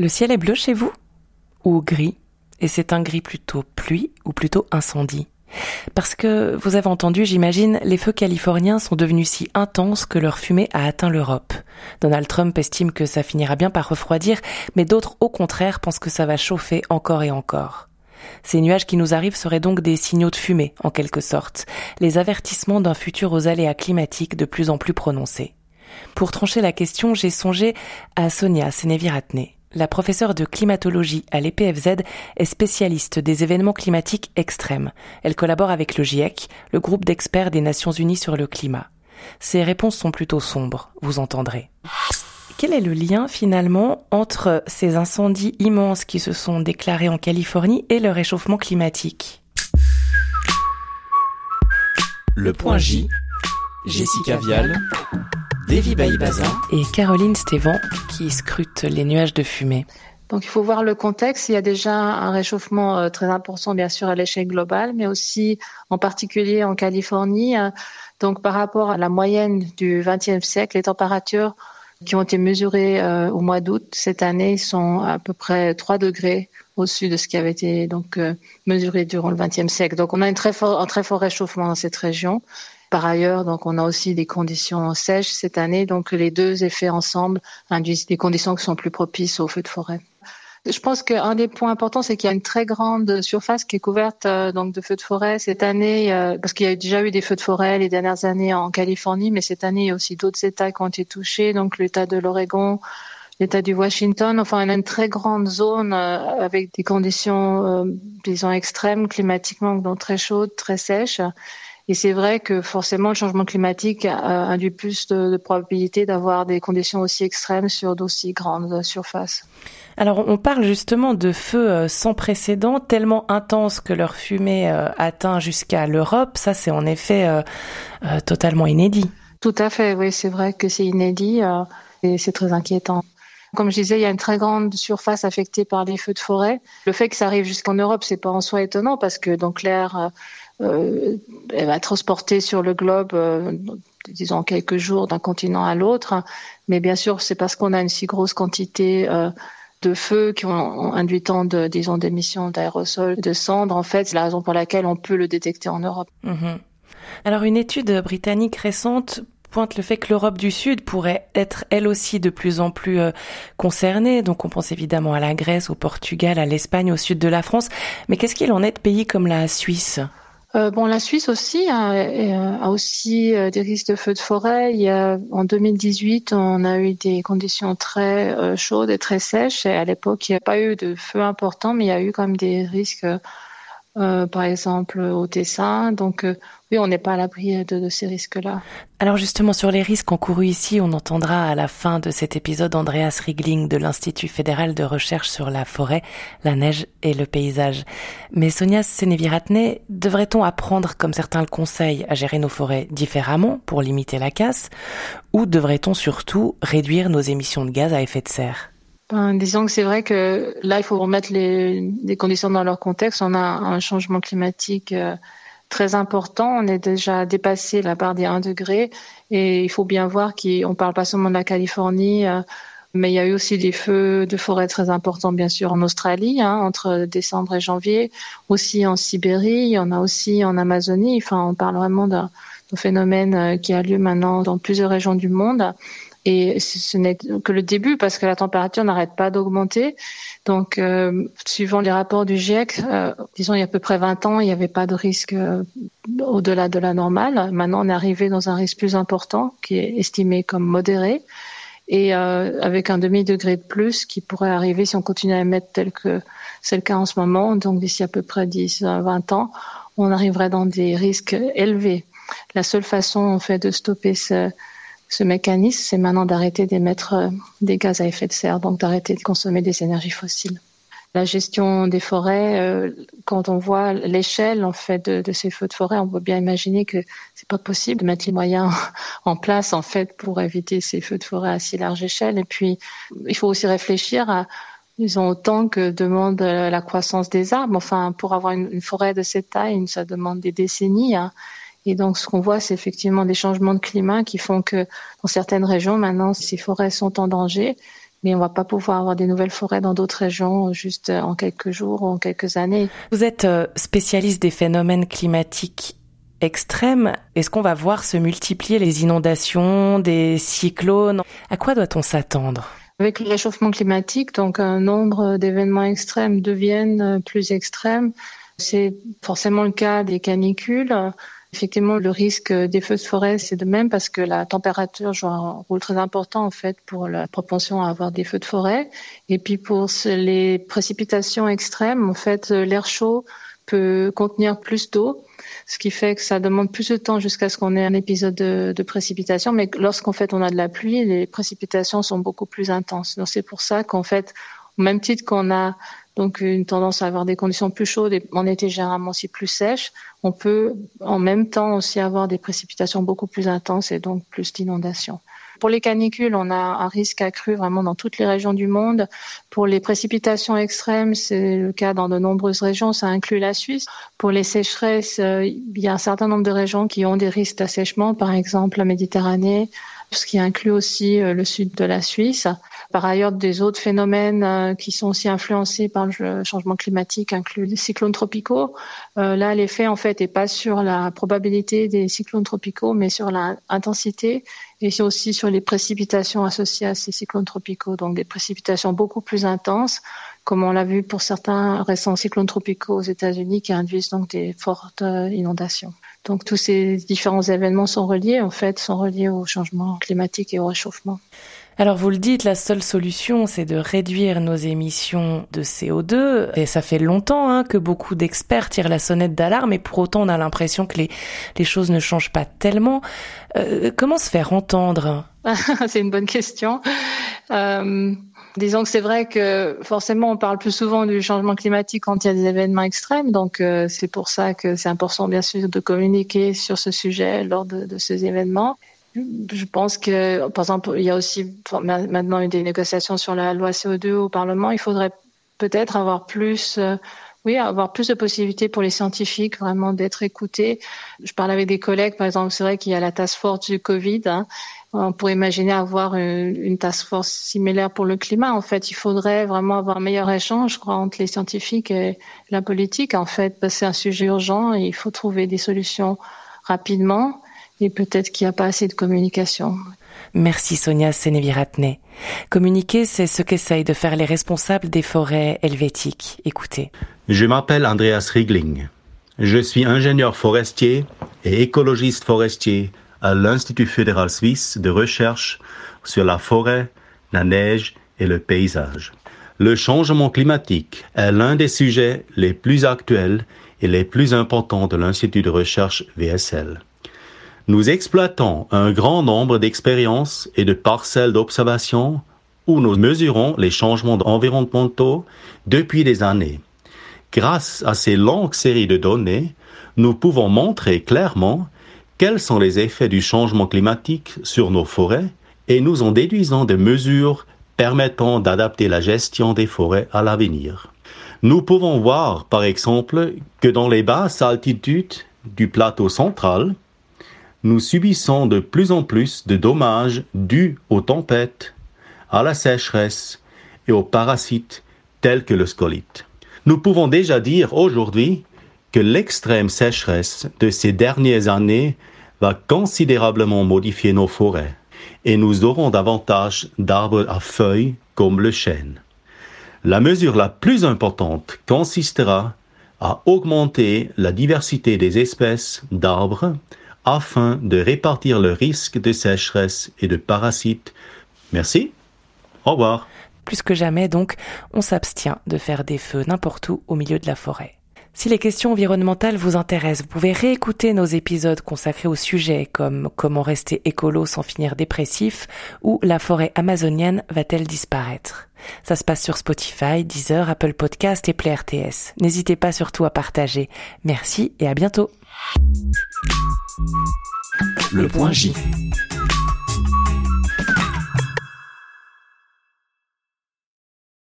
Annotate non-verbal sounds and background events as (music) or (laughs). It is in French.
Le ciel est bleu chez vous Ou gris Et c'est un gris plutôt pluie ou plutôt incendie? Parce que, vous avez entendu, j'imagine, les feux californiens sont devenus si intenses que leur fumée a atteint l'Europe. Donald Trump estime que ça finira bien par refroidir, mais d'autres, au contraire, pensent que ça va chauffer encore et encore. Ces nuages qui nous arrivent seraient donc des signaux de fumée, en quelque sorte, les avertissements d'un futur aux aléas climatiques de plus en plus prononcés. Pour trancher la question, j'ai songé à Sonia Seneviratne. La professeure de climatologie à l'EPFZ est spécialiste des événements climatiques extrêmes. Elle collabore avec le GIEC, le groupe d'experts des Nations Unies sur le climat. Ses réponses sont plutôt sombres, vous entendrez. Quel est le lien finalement entre ces incendies immenses qui se sont déclarés en Californie et le réchauffement climatique? Le point J, Jessica Vial, Davy Baïbaza et Caroline Stévan qui scrute les nuages de fumée. Donc il faut voir le contexte. Il y a déjà un réchauffement euh, très important, bien sûr, à l'échelle globale, mais aussi en particulier en Californie. Euh, donc par rapport à la moyenne du XXe siècle, les températures qui ont été mesurées euh, au mois d'août cette année sont à peu près 3 degrés au-dessus de ce qui avait été donc mesuré durant le XXe siècle. Donc on a une très fort, un très fort réchauffement dans cette région. Par ailleurs, donc on a aussi des conditions sèches cette année, donc les deux effets ensemble induisent des conditions qui sont plus propices aux feux de forêt. Je pense qu'un des points importants, c'est qu'il y a une très grande surface qui est couverte euh, donc de feux de forêt cette année, euh, parce qu'il y a déjà eu des feux de forêt les dernières années en Californie, mais cette année il y a aussi d'autres États qui ont été touchés, donc l'État de l'Oregon, l'État du Washington. Enfin, on a une très grande zone euh, avec des conditions, disons extrêmes climatiquement, donc très chaudes, très sèches. Et c'est vrai que forcément, le changement climatique induit plus de, de probabilité d'avoir des conditions aussi extrêmes sur d'aussi grandes surfaces. Alors, on parle justement de feux euh, sans précédent, tellement intenses que leur fumée euh, atteint jusqu'à l'Europe. Ça, c'est en effet euh, totalement inédit. Tout à fait, oui, c'est vrai que c'est inédit et c'est très inquiétant. Comme je disais, il y a une très grande surface affectée par les feux de forêt. Le fait que ça arrive jusqu'en Europe, c'est pas en soi étonnant parce que donc l'air elle va transporter sur le globe, euh, disons quelques jours d'un continent à l'autre. Mais bien sûr, c'est parce qu'on a une si grosse quantité euh, de feux qui ont induit tant de, disons, d'émissions d'aérosols, de cendres. En fait, c'est la raison pour laquelle on peut le détecter en Europe. Mhm. Alors, une étude britannique récente pointe le fait que l'Europe du Sud pourrait être elle aussi de plus en plus concernée. Donc on pense évidemment à la Grèce, au Portugal, à l'Espagne, au sud de la France. Mais qu'est-ce qu'il en est de pays comme la Suisse? Euh, bon, la Suisse aussi hein, euh, a, aussi euh, des risques de feux de forêt. Il y a, en 2018, on a eu des conditions très chaudes et très sèches. Et à l'époque, il n'y a pas eu de feux importants, mais il y a eu quand même des risques euh, par exemple au Tessin. Donc euh, oui, on n'est pas à l'abri de, ces risques-là. Alors justement, sur les risques encourus ici, on entendra à la fin de cet épisode Andreas Riegling de l'Institut fédéral de recherche sur la forêt, la neige et le paysage. Mais Sonia Seneviratne, devrait-on apprendre, comme certains le conseillent, à gérer nos forêts différemment pour limiter la casse? Ou devrait-on surtout réduire nos émissions de gaz à effet de serre? Ben, disons que c'est vrai que là, il faut remettre les, les, conditions dans leur contexte. On a un changement climatique euh, très important. On est déjà dépassé la barre des 1 degré. Et il faut bien voir qu'on ne parle pas seulement de la Californie, euh, mais il y a eu aussi des feux de forêt très importants, bien sûr, en Australie, hein, entre décembre et janvier, aussi en Sibérie, il y en a aussi en Amazonie. Enfin, on parle vraiment d'un phénomène euh, qui a lieu maintenant dans plusieurs régions du monde. Et ce n'est que le début parce que la température n'arrête pas d'augmenter. Donc, euh, suivant les rapports du GIEC, euh, disons il y a à peu près 20 ans, il n'y avait pas de risque euh, au-delà de la normale. Maintenant, on est arrivé dans un risque plus important qui est estimé comme modéré et avec un demi-degré de plus qui pourrait arriver si on continue à émettre tel que c'est le cas en ce moment. Donc, d'ici à peu près 10, 20 ans, on arriverait dans des risques élevés. La seule façon, en fait, de stopper ce ce mécanisme, c'est maintenant d'arrêter d'émettre euh, des gaz à effet de serre, donc d'arrêter de consommer des énergies fossiles. La gestion des forêts, euh, quand on voit l'échelle en fait de, ces feux de forêt, on peut bien imaginer que c'est pas possible de mettre les moyens (laughs) en place en fait pour éviter ces feux de forêt à si large échelle. Et puis, il faut aussi réfléchir à ont autant que demande la croissance des arbres. Enfin, pour avoir une, forêt de cette taille, ça demande des décennies. Hein. Et donc, ce qu'on voit, c'est effectivement des changements de climat qui font que dans certaines régions, maintenant, ces forêts sont en danger. mais on va pas pouvoir avoir des nouvelles forêts dans d'autres régions juste en quelques jours ou en quelques années. Vous êtes euh, spécialiste des phénomènes climatiques extrêmes. Est-ce qu'on va voir se multiplier les inondations, des cyclones? À quoi doit-on s'attendre? Avec le réchauffement climatique, donc un nombre d'événements extrêmes deviennent plus extrêmes. C'est forcément le cas des canicules. Effectivement, le risque des feux de forêt, c'est de même parce que la température joue un rôle très important en fait pour la propension à avoir des feux de forêt. Et puis pour les précipitations extrêmes, en fait, l'air chaud peut contenir plus d'eau, ce qui fait que ça demande plus de temps jusqu'à ce qu'on ait un épisode de, de précipitation. Mais lorsqu'en fait on a de la pluie, les précipitations sont beaucoup plus intenses. Donc c'est pour ça qu'en fait, au même titre qu'on a donc une tendance à avoir des conditions plus chaudes et en été généralement aussi plus sèches, on peut en même temps aussi avoir des précipitations beaucoup plus intenses et donc plus d'inondations. Pour les canicules, on a un risque accru vraiment dans toutes les régions du monde. Pour les précipitations extrêmes, c'est le cas dans de nombreuses régions, ça inclut la Suisse. Pour les sécheresses, euh, il y a un certain nombre de régions qui ont des risques d'assèchement, par exemple la Méditerranée, ce qui inclut aussi euh, le sud de la Suisse. Par ailleurs, des autres phénomènes euh, qui sont aussi influencés par le changement climatique incluent les cyclones tropicaux. Euh, là, l'effet en fait est pas sur la probabilité des cyclones tropicaux, mais sur l'intensité et aussi sur les précipitations associées à ces cyclones tropicaux. Donc des précipitations beaucoup plus intenses, comme on l'a vu pour certains récents cyclones tropicaux aux États-Unis qui induisent donc des fortes euh, inondations. Donc tous ces différents événements sont reliés, en fait, sont reliés au changement climatique et au réchauffement. Alors vous le dites, la seule solution, c'est de réduire nos émissions de CO2. Et ça fait longtemps hein, que beaucoup d'experts tirent la sonnette d'alarme, et pour autant on a l'impression que les, choses ne changent pas tellement. Euh, comment se faire entendre? (laughs) C'est une bonne question. Euh, disons que c'est vrai que forcément on parle plus souvent du changement climatique quand il y a des événements extrêmes, donc euh, c'est pour ça que c'est important bien sûr de communiquer sur ce sujet lors de ces événements. Je pense que, par exemple, il y a aussi maintenant des négociations sur la loi CO2 au Parlement. Il faudrait peut-être avoir plus, euh, oui, avoir plus de possibilités pour les scientifiques vraiment d'être écoutés. Je parle avec des collègues, par exemple, c'est vrai qu'il y a la task force du Covid. Hein. On pourrait imaginer avoir une, une, task force similaire pour le climat. En fait, il faudrait vraiment avoir un meilleur échange, je crois, entre les scientifiques et la politique. En fait, c'est un sujet urgent et il faut trouver des solutions rapidement et peut-être qu'il n'y a pas assez de communication. Merci Sonia Seneviratne. Communiquer, c'est ce qu'essayent de faire les responsables des forêts helvétiques. Écoutez. Je m'appelle Andreas Riegling. Je suis ingénieur forestier et écologiste forestier à l'Institut fédéral suisse de recherche sur la forêt, la neige et le paysage. Le changement climatique est l'un des sujets les plus actuels et les plus importants de l'Institut de recherche VSL. Nous exploitons un grand nombre d'expériences et de parcelles d'observation où nous mesurons les changements environnementaux depuis des années. Grâce à ces longues séries de données, nous pouvons montrer clairement quels sont les effets du changement climatique sur nos forêts et nous en déduisons des mesures permettant d'adapter la gestion des forêts à l'avenir. Nous pouvons voir, par exemple, que dans les basses altitudes du plateau central, nous subissons de plus en plus de dommages dus aux tempêtes, à la sécheresse et aux parasites tels que le scolite. Nous pouvons déjà dire aujourd'hui que l'extrême sécheresse de ces dernières années va considérablement modifier nos forêts et nous aurons davantage d'arbres à feuilles comme le chêne. La mesure la plus importante consistera à augmenter la diversité des espèces d'arbres afin de répartir le risque de sécheresse et de parasites. Merci. Au revoir. Plus que jamais, donc, on s'abstient de faire des feux n'importe où au milieu de la forêt. Si les questions environnementales vous intéressent, vous pouvez réécouter nos épisodes consacrés au sujet comme comment rester écolo sans finir dépressif ou la forêt amazonienne va-t-elle disparaître? Ça se passe sur Spotify, Deezer, Apple Podcast et Play RTS. N'hésitez pas surtout à partager. Merci et à bientôt.